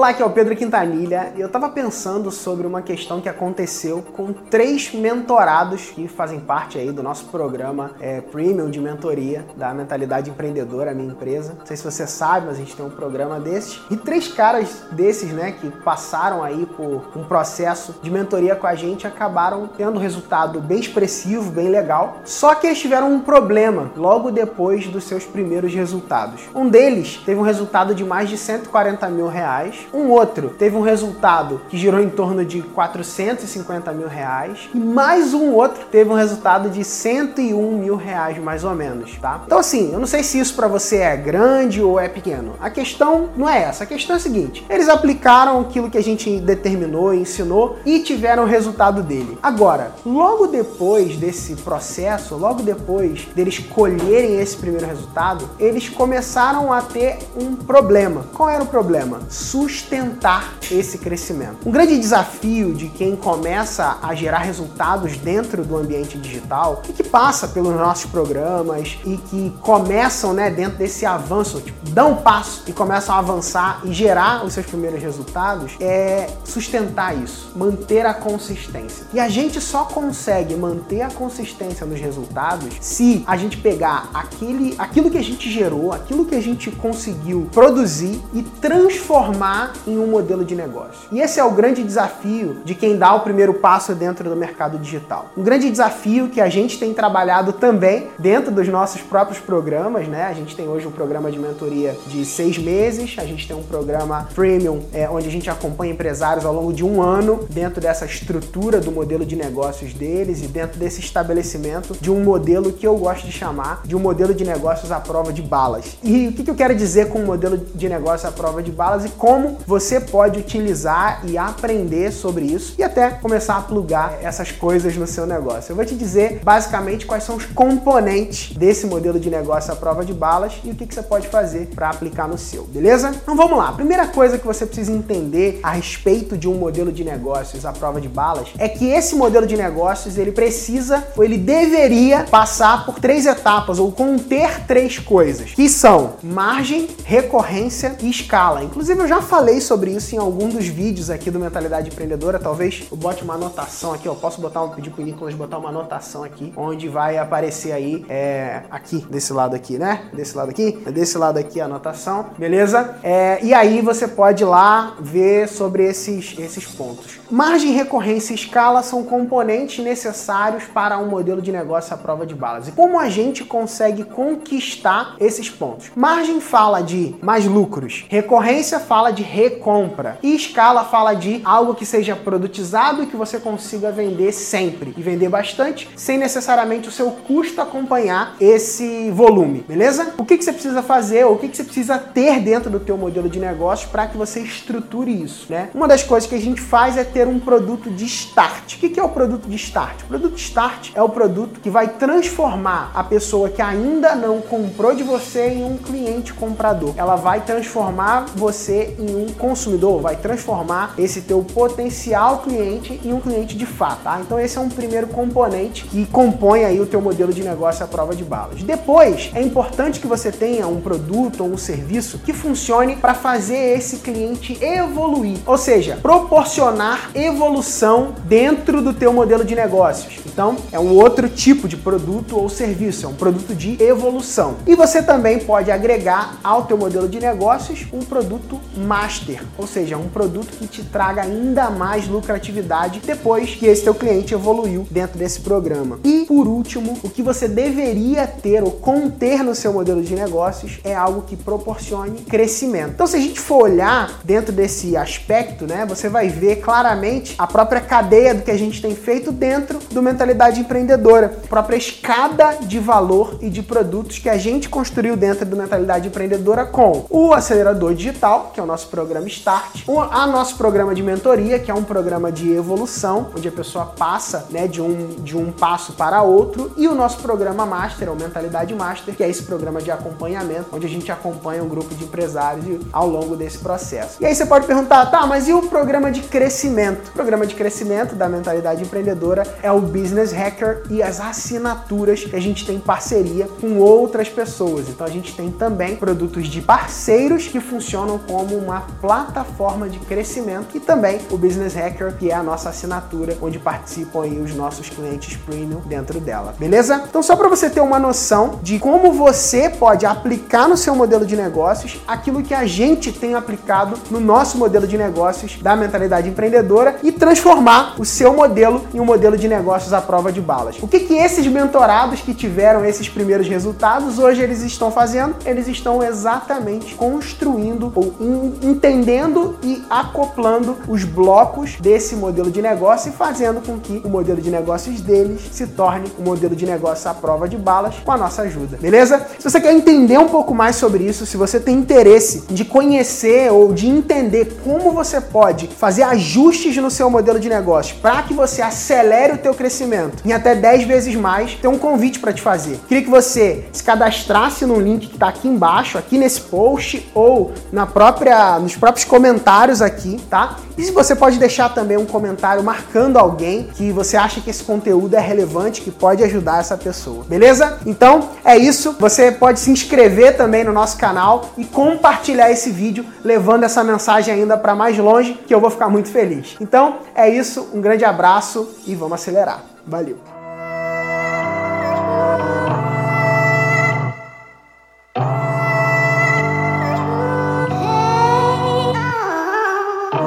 Olá, aqui é o Pedro Quintanilha e eu estava pensando sobre uma questão que aconteceu com três mentorados que fazem parte aí do nosso programa é, Premium de mentoria da Mentalidade Empreendedora, minha empresa. Não sei se você sabe, mas a gente tem um programa desses. E três caras desses, né, que passaram aí por um processo de mentoria com a gente acabaram tendo um resultado bem expressivo, bem legal. Só que eles tiveram um problema logo depois dos seus primeiros resultados. Um deles teve um resultado de mais de 140 mil reais um outro teve um resultado que girou em torno de 450 mil reais. E mais um outro teve um resultado de 101 mil reais, mais ou menos, tá? Então, assim, eu não sei se isso para você é grande ou é pequeno. A questão não é essa. A questão é a seguinte: eles aplicaram aquilo que a gente determinou, ensinou e tiveram o resultado dele. Agora, logo depois desse processo, logo depois deles colherem esse primeiro resultado, eles começaram a ter um problema. Qual era o problema? Sustentar sustentar esse crescimento. Um grande desafio de quem começa a gerar resultados dentro do ambiente digital e que passa pelos nossos programas e que começam, né, dentro desse avanço, tipo, dão um passo e começam a avançar e gerar os seus primeiros resultados, é sustentar isso, manter a consistência. E a gente só consegue manter a consistência nos resultados se a gente pegar aquele, aquilo que a gente gerou, aquilo que a gente conseguiu produzir e transformar em um modelo de negócio. E esse é o grande desafio de quem dá o primeiro passo dentro do mercado digital. Um grande desafio que a gente tem trabalhado também dentro dos nossos próprios programas, né? A gente tem hoje um programa de mentoria de seis meses, a gente tem um programa premium é, onde a gente acompanha empresários ao longo de um ano dentro dessa estrutura do modelo de negócios deles e dentro desse estabelecimento de um modelo que eu gosto de chamar de um modelo de negócios à prova de balas. E o que eu quero dizer com um modelo de negócio à prova de balas e como você pode utilizar e aprender sobre isso e até começar a plugar essas coisas no seu negócio. Eu vou te dizer basicamente quais são os componentes desse modelo de negócio à prova de balas e o que, que você pode fazer para aplicar no seu, beleza? Então vamos lá. A primeira coisa que você precisa entender a respeito de um modelo de negócios à prova de balas é que esse modelo de negócios ele precisa ou ele deveria passar por três etapas ou conter três coisas, que são margem, recorrência e escala. Inclusive eu já falei sobre isso em algum dos vídeos aqui do Mentalidade Empreendedora. Talvez eu bote uma anotação aqui, ó. Posso botar um pedir pro Nicolas botar uma anotação aqui, onde vai aparecer aí, é, aqui, desse lado aqui, né? Desse lado aqui, desse lado aqui a anotação, beleza? É, e aí você pode ir lá ver sobre esses, esses pontos. Margem, recorrência e escala são componentes necessários para um modelo de negócio à prova de balas. E como a gente consegue conquistar esses pontos? Margem fala de mais lucros, recorrência fala de recompra. E escala fala de algo que seja produtizado e que você consiga vender sempre e vender bastante, sem necessariamente o seu custo acompanhar esse volume, beleza? O que, que você precisa fazer ou o que, que você precisa ter dentro do teu modelo de negócio para que você estruture isso, né? Uma das coisas que a gente faz é ter um produto de start. O que, é o produto de start? O produto de start é o produto que vai transformar a pessoa que ainda não comprou de você em um cliente comprador. Ela vai transformar você em um consumidor, vai transformar esse teu potencial cliente em um cliente de fato, tá? Então esse é um primeiro componente que compõe aí o teu modelo de negócio à prova de balas. Depois, é importante que você tenha um produto ou serviço que funcione para fazer esse cliente evoluir, ou seja, proporcionar evolução dentro do teu modelo de negócios. Então, é um outro tipo de produto ou serviço, é um produto de evolução. E você também pode agregar ao teu modelo de negócios um produto master, ou seja, um produto que te traga ainda mais lucratividade depois que esse teu cliente evoluiu dentro desse programa. E por último, o que você deveria ter ou conter no seu modelo de negócios é algo que proporcione crescimento. Então, se a gente for olhar dentro desse aspecto, né, você vai ver claramente a própria cadeia do que a gente tem feito dentro do mentalidade empreendedora, a própria escada de valor e de produtos que a gente construiu dentro do mentalidade empreendedora com o acelerador digital, que é o nosso programa Start, a nosso programa de mentoria, que é um programa de evolução, onde a pessoa passa né, de, um, de um passo para outro, e o nosso programa Master, ou Mentalidade Master, que é esse programa de acompanhamento, onde a gente acompanha um grupo de empresários ao longo desse processo. E aí você pode perguntar, tá, mas e o programa de crescimento? O programa de crescimento da mentalidade empreendedora é o Business Hacker e as assinaturas que a gente tem parceria com outras pessoas. Então a gente tem também produtos de parceiros que funcionam como uma plataforma de crescimento e também o Business Hacker, que é a nossa assinatura onde participam aí os nossos clientes premium dentro dela. Beleza? Então só para você ter uma noção de como você pode aplicar no seu modelo de negócios aquilo que a gente tem aplicado no nosso modelo de negócios da mentalidade empreendedora e transformar o seu modelo em um modelo de negócios à prova de balas. O que que esses mentorados que tiveram esses primeiros resultados hoje eles estão fazendo? Eles estão exatamente construindo ou entendendo e acoplando os blocos desse modelo de negócio e fazendo com que o modelo de negócios deles se torne um modelo de negócio à prova de balas com a nossa ajuda, beleza? Se você quer entender um pouco mais sobre isso, se você tem interesse de conhecer ou de entender como você pode fazer ajustes no seu modelo de negócio para que você acelere o teu crescimento em até 10 vezes mais, tem um convite para te fazer. Queria que você se cadastrasse no link que está aqui embaixo, aqui nesse post ou na própria nos próprios comentários aqui, tá? E se você pode deixar também um comentário marcando alguém que você acha que esse conteúdo é relevante, que pode ajudar essa pessoa. Beleza? Então, é isso. Você pode se inscrever também no nosso canal e compartilhar esse vídeo, levando essa mensagem ainda para mais longe, que eu vou ficar muito feliz. Então, é isso. Um grande abraço e vamos acelerar. Valeu.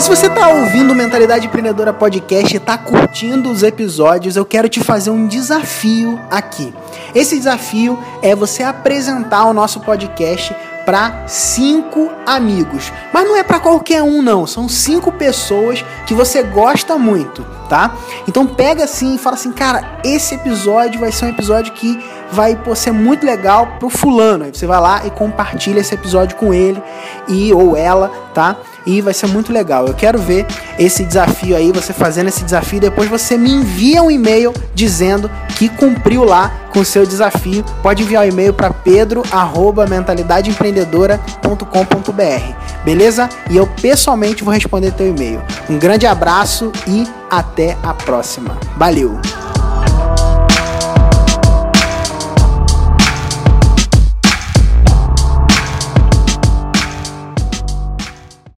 E se você está ouvindo Mentalidade Empreendedora Podcast e está curtindo os episódios, eu quero te fazer um desafio aqui. Esse desafio é você apresentar o nosso podcast para cinco amigos. Mas não é para qualquer um, não. São cinco pessoas que você gosta muito, tá? Então pega assim e fala assim, cara, esse episódio vai ser um episódio que vai pô, ser muito legal pro fulano. Aí você vai lá e compartilha esse episódio com ele e ou ela, tá? E vai ser muito legal. Eu quero ver esse desafio aí, você fazendo esse desafio. Depois você me envia um e-mail dizendo que cumpriu lá com o seu desafio. Pode enviar o um e-mail para pedro@mentalidadeempreendedora.com.br. Beleza? E eu pessoalmente vou responder teu e-mail. Um grande abraço e até a próxima. Valeu.